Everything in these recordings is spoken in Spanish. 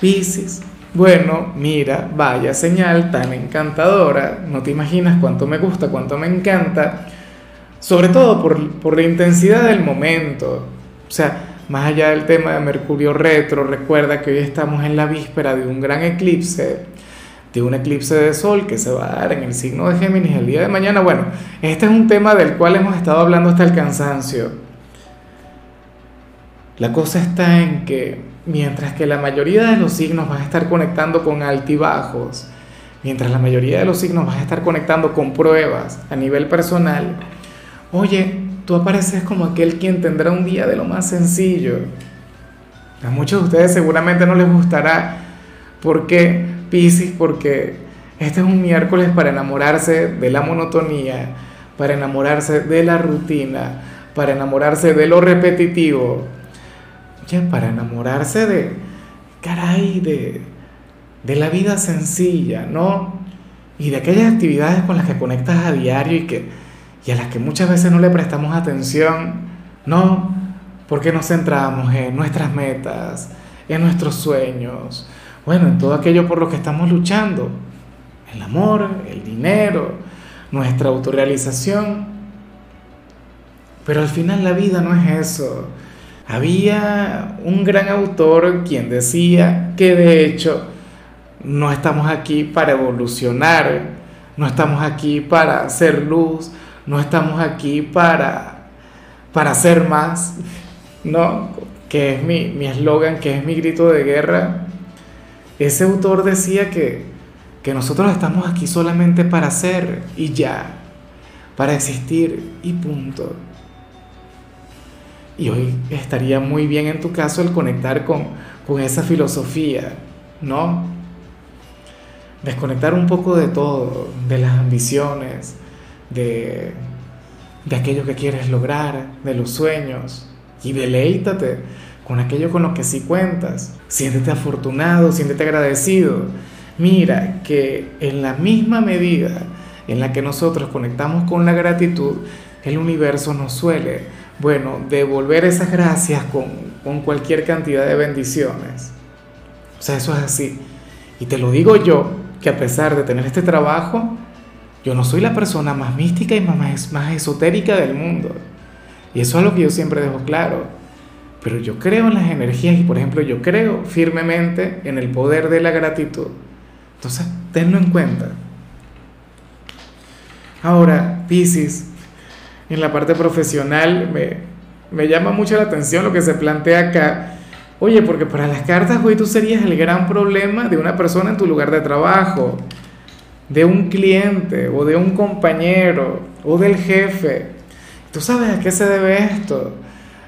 Piscis, bueno, mira, vaya señal tan encantadora, no te imaginas cuánto me gusta, cuánto me encanta, sobre todo por, por la intensidad del momento, o sea, más allá del tema de Mercurio retro, recuerda que hoy estamos en la víspera de un gran eclipse, de un eclipse de sol que se va a dar en el signo de Géminis el día de mañana. Bueno, este es un tema del cual hemos estado hablando hasta el cansancio. La cosa está en que mientras que la mayoría de los signos van a estar conectando con altibajos, mientras la mayoría de los signos van a estar conectando con pruebas a nivel personal, oye, tú apareces como aquel quien tendrá un día de lo más sencillo. A muchos de ustedes seguramente no les gustará. ¿Por qué, Pisces? Porque este es un miércoles para enamorarse de la monotonía, para enamorarse de la rutina, para enamorarse de lo repetitivo, para enamorarse de, caray, de, de la vida sencilla, ¿no? Y de aquellas actividades con las que conectas a diario y, que, y a las que muchas veces no le prestamos atención, ¿no? Porque nos centramos en nuestras metas, en nuestros sueños, bueno, en todo aquello por lo que estamos luchando, el amor, el dinero, nuestra autorrealización. Pero al final la vida no es eso. Había un gran autor quien decía que de hecho no estamos aquí para evolucionar, no estamos aquí para hacer luz, no estamos aquí para, para hacer más, ¿no? Que es mi eslogan, que es mi grito de guerra. Ese autor decía que, que nosotros estamos aquí solamente para ser y ya, para existir y punto. Y hoy estaría muy bien en tu caso el conectar con, esa filosofía, ¿no? Desconectar un poco de todo, de las ambiciones, de, de aquello que quieres lograr, de los sueños, y deleítate con aquello con lo que sí cuentas. Siéntete afortunado, siéntete agradecido. Mira que en la misma medida en la que nosotros conectamos con la gratitud, el universo nos suele bueno, devolver esas gracias con, cualquier cantidad de bendiciones. O sea, eso es así. Y te lo digo yo, que a pesar de tener este trabajo, yo no soy la persona más mística y más, más esotérica del mundo. Y eso es lo que yo siempre dejo claro. Pero yo creo en las energías y, por ejemplo, yo creo firmemente en el poder de la gratitud. Entonces, tenlo en cuenta. Ahora, Pisces, en la parte profesional me, llama mucho la atención lo que se plantea acá. Oye, porque para las cartas hoy tú serías el gran problema de una persona en tu lugar de trabajo, de un cliente o de un compañero o del jefe. ¿Tú sabes a qué se debe esto?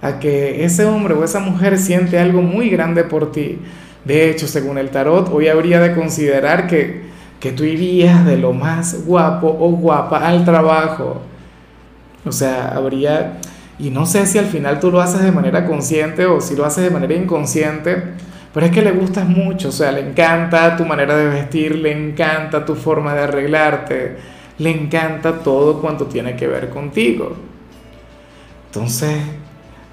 A que ese hombre o esa mujer siente algo muy grande por ti. De hecho, según el tarot, hoy habría de considerar que, que tú irías de lo más guapo o guapa al trabajo o sea, habría, y no sé si al final tú lo haces de manera consciente o si lo haces de manera inconsciente, pero es que le gustas mucho, o sea, le encanta tu manera de vestir, le encanta tu forma de arreglarte, le encanta todo cuanto tiene que ver contigo. Entonces,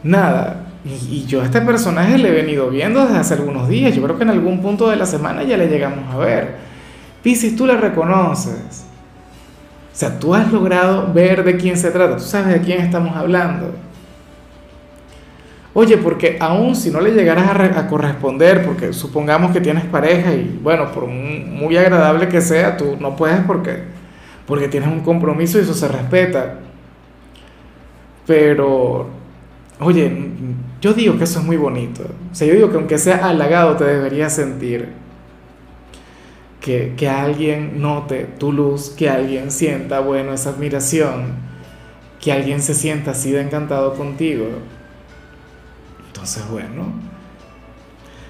nada, y, yo a este personaje le he venido viendo desde hace algunos días, yo creo que en algún punto de la semana ya le llegamos a ver. Piscis, tú la reconoces. O sea, tú has logrado ver de quién se trata, tú sabes de quién estamos hablando. Oye, porque aún si no le llegaras a, corresponder, porque supongamos que tienes pareja y bueno, por muy agradable que sea, tú no puedes porque, porque tienes un compromiso y eso se respeta. Pero, oye, yo digo que eso es muy bonito. O sea, yo digo que aunque sea halagado te deberías sentir que, alguien note tu luz, que alguien sienta, bueno, esa admiración, que alguien se sienta así de encantado contigo. Entonces, bueno,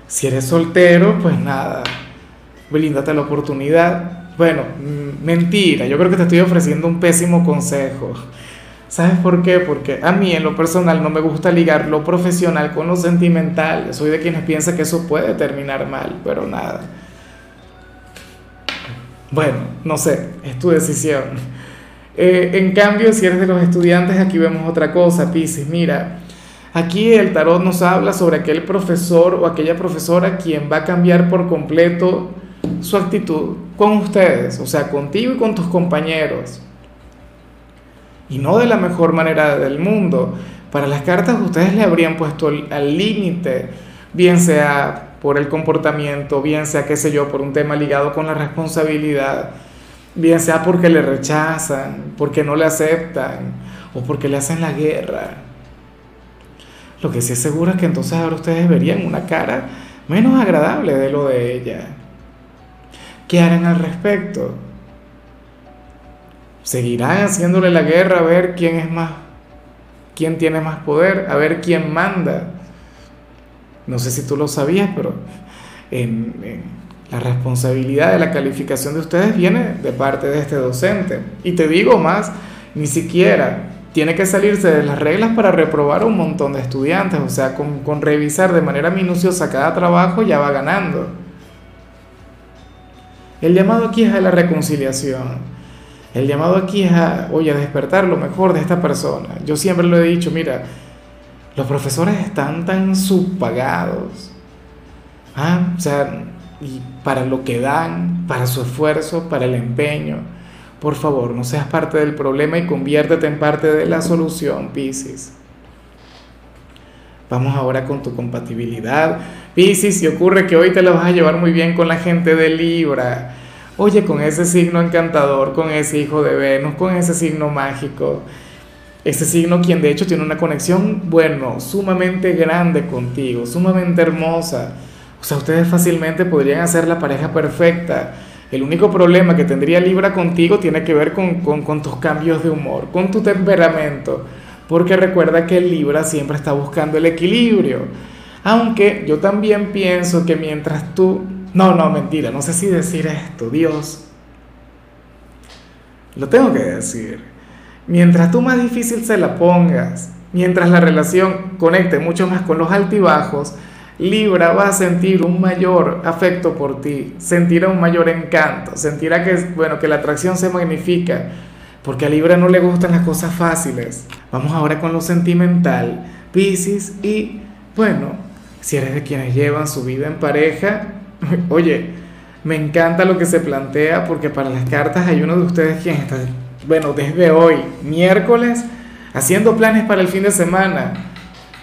Si eres soltero, pues nada, blíndate la oportunidad. Bueno, mentira, yo creo que te estoy ofreciendo un pésimo consejo. ¿Sabes por qué? Porque a mí en lo personal no me gusta ligar lo profesional con lo sentimental. Soy de quienes piensan que eso puede terminar mal, pero nada. Bueno, no sé, es tu decisión. Eh, en cambio, si eres de los estudiantes, aquí vemos otra cosa, Piscis. Mira, aquí el tarot nos habla sobre aquel profesor o aquella profesora quien va a cambiar por completo su actitud con ustedes, o sea, contigo y con tus compañeros y no de la mejor manera del mundo. Para las cartas ustedes le habrían puesto al límite, bien sea por el comportamiento, bien sea, qué sé yo, por un tema ligado con la responsabilidad, bien sea porque le rechazan, porque no le aceptan o porque le hacen la guerra. Lo que sí es seguro es que entonces ahora ustedes verían una cara menos agradable de lo de ella. ¿Qué harán al respecto? seguirán haciéndole la guerra a ver quién es más, quién tiene más poder, a ver quién manda. No sé si tú lo sabías, pero la responsabilidad de la calificación de ustedes viene de parte de este docente. Y te digo más, ni siquiera tiene que salirse de las reglas para reprobar a un montón de estudiantes, o sea, con, con revisar de manera minuciosa cada trabajo ya va ganando. El llamado aquí es a la reconciliación el llamado aquí es a, oye, a despertar lo mejor de esta persona. Yo siempre lo he dicho, mira, los profesores están tan subpagados. ¿ah? O sea, y para lo que dan, para su esfuerzo, para el empeño. Por favor, no seas parte del problema y conviértete en parte de la solución, Piscis. Vamos ahora con tu compatibilidad. Piscis, si ocurre que hoy te lo vas a llevar muy bien con la gente de Libra Oye, con ese signo encantador, con ese hijo de Venus, con ese signo mágico, ese signo quien de hecho tiene una conexión, bueno, sumamente grande contigo, sumamente hermosa. O sea, ustedes fácilmente podrían hacer la pareja perfecta. El único problema que tendría Libra contigo tiene que ver con, con, tus cambios de humor, con tu temperamento. Porque recuerda que Libra siempre está buscando el equilibrio. Aunque yo también pienso que mientras tú no, no, mentira, no sé si decir esto, Dios. Lo tengo que decir. Mientras tú más difícil se la pongas, mientras la relación conecte mucho más con los altibajos, Libra va a sentir un mayor afecto por ti, sentirá un mayor encanto, sentirá que, bueno, que la atracción se magnifica, porque a Libra no le gustan las cosas fáciles. Vamos ahora con lo sentimental, Pisces, y bueno, si eres de quienes llevan su vida en pareja, Oye, me encanta lo que se plantea porque para las cartas hay uno de ustedes quien está, bueno, desde hoy, miércoles, haciendo planes para el fin de semana.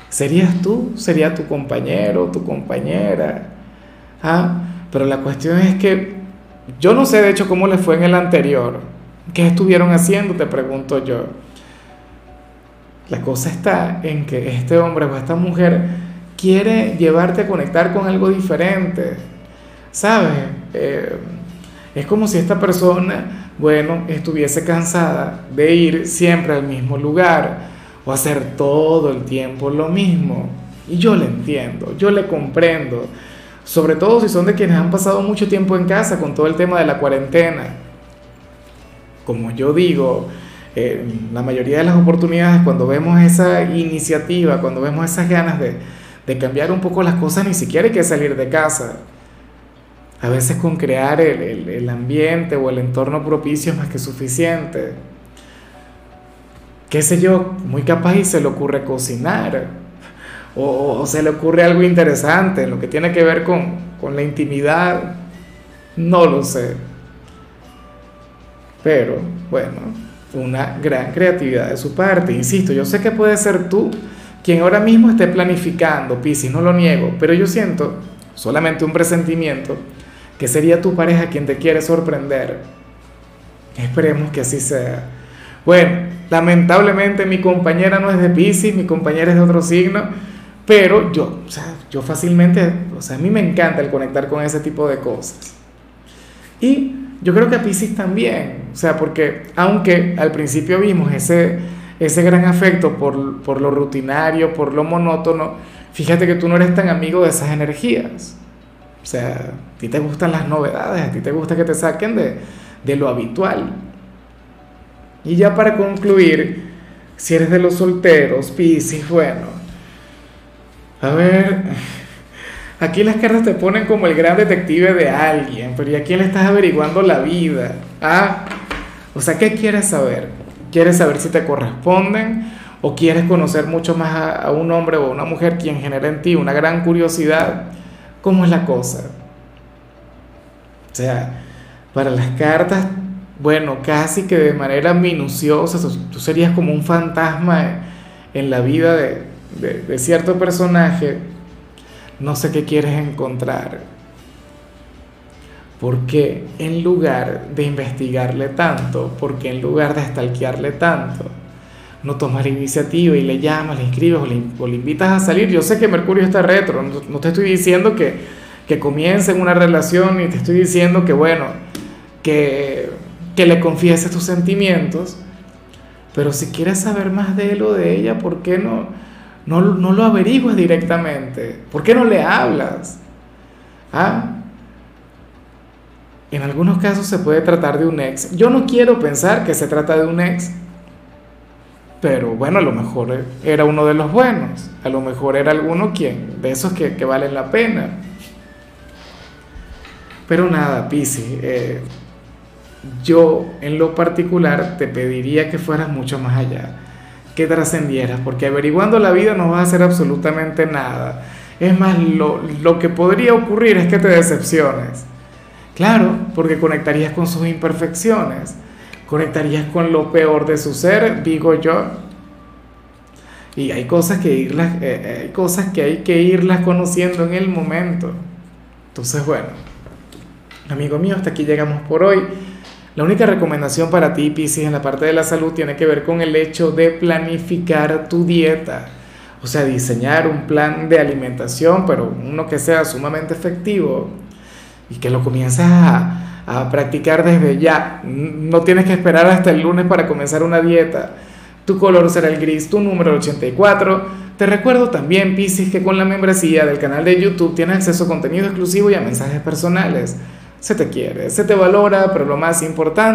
¿Serías tú? ¿Sería tu compañero, tu compañera? ¿Ah? Pero la cuestión es que yo no sé de hecho cómo le fue en el anterior. ¿Qué estuvieron haciendo? Te pregunto yo. La cosa está en que este hombre o esta mujer quiere llevarte a conectar con algo diferente ¿Sabes? Eh, es como si esta persona, bueno, estuviese cansada de ir siempre al mismo lugar o hacer todo el tiempo lo mismo. Y yo le entiendo, yo le comprendo, sobre todo si son de quienes han pasado mucho tiempo en casa con todo el tema de la cuarentena. Como yo digo, eh, la mayoría de las oportunidades cuando vemos esa iniciativa, cuando vemos esas ganas de, de cambiar un poco las cosas, ni siquiera hay que salir de casa a veces con crear el, ambiente o el entorno propicio es más que suficiente. Qué sé yo, muy capaz y se le ocurre cocinar. O, se le ocurre algo interesante lo que tiene que ver con, con la intimidad. No lo sé. Pero, bueno, una gran creatividad de su parte. Insisto, yo sé que puede ser tú quien ahora mismo esté planificando, Piscis, no lo niego, pero yo siento solamente un presentimiento que sería tu pareja quien te quiere sorprender. Esperemos que así sea. Bueno, lamentablemente mi compañera no es de Pisces, mi compañera es de otro signo, pero yo, o sea, yo fácilmente, o sea, a mí me encanta el conectar con ese tipo de cosas. Y yo creo que a Pisces también, o sea, porque aunque al principio vimos ese, ese gran afecto por, por lo rutinario, por lo monótono, fíjate que tú no eres tan amigo de esas energías. O sea, a ti te gustan las novedades, a ti te gusta que te saquen de, de lo habitual. Y ya para concluir, si eres de los solteros, Piscis, bueno, a ver, aquí las cartas te ponen como el gran detective de alguien, pero ¿y a quién le estás averiguando la vida? Ah, o sea, ¿qué quieres saber? ¿Quieres saber si te corresponden? ¿O quieres conocer mucho más a, un hombre o una mujer quien genera en ti una gran curiosidad? ¿Cómo es la cosa? O sea, para las cartas bueno, casi que de manera minuciosa, tú, serías como un fantasma en, la vida de, cierto personaje, no sé qué quieres encontrar. Porque en lugar de investigarle tanto, porque en lugar de stalkearle tanto, no tomas la iniciativa y le llamas, le inscribes o le, invitas a salir. Yo sé que Mercurio está retro, no, te estoy diciendo que, que comiencen una relación y te estoy diciendo que, bueno, que que le confieses tus sentimientos, pero si quieres saber más de él o de ella, ¿por qué no, no, no lo averiguas directamente? ¿Por qué no le hablas? ¿Ah? En algunos casos se puede tratar de un ex. Yo no quiero pensar que se trata de un ex, pero bueno, a lo mejor era uno de los buenos, a lo mejor era alguno quien, de esos que, valen la pena. Pero nada, Pisi, eh, yo en lo particular te pediría que fueras mucho más allá, que trascendieras, porque averiguando la vida no vas a hacer absolutamente nada. Es más, lo, lo que podría ocurrir es que te decepciones. Claro, porque conectarías con sus imperfecciones, conectarías con lo peor de su ser, digo yo. Y hay cosas que, irlas, eh, eh, hay cosas que hay que irlas conociendo en el momento. Entonces, bueno, amigo mío, hasta aquí llegamos por hoy. La única recomendación para ti, Piscis, en la parte de la salud tiene que ver con el hecho de planificar tu dieta. O sea, diseñar un plan de alimentación, pero uno que sea sumamente efectivo y que lo comiences a, a practicar desde ya. No tienes que esperar hasta el lunes para comenzar una dieta. Tu color será el gris, tu número 84. Te recuerdo también, Piscis, que con la membresía del canal de YouTube tienes acceso a contenido exclusivo y a mensajes personales se te quiere, se te valora, pero lo más importante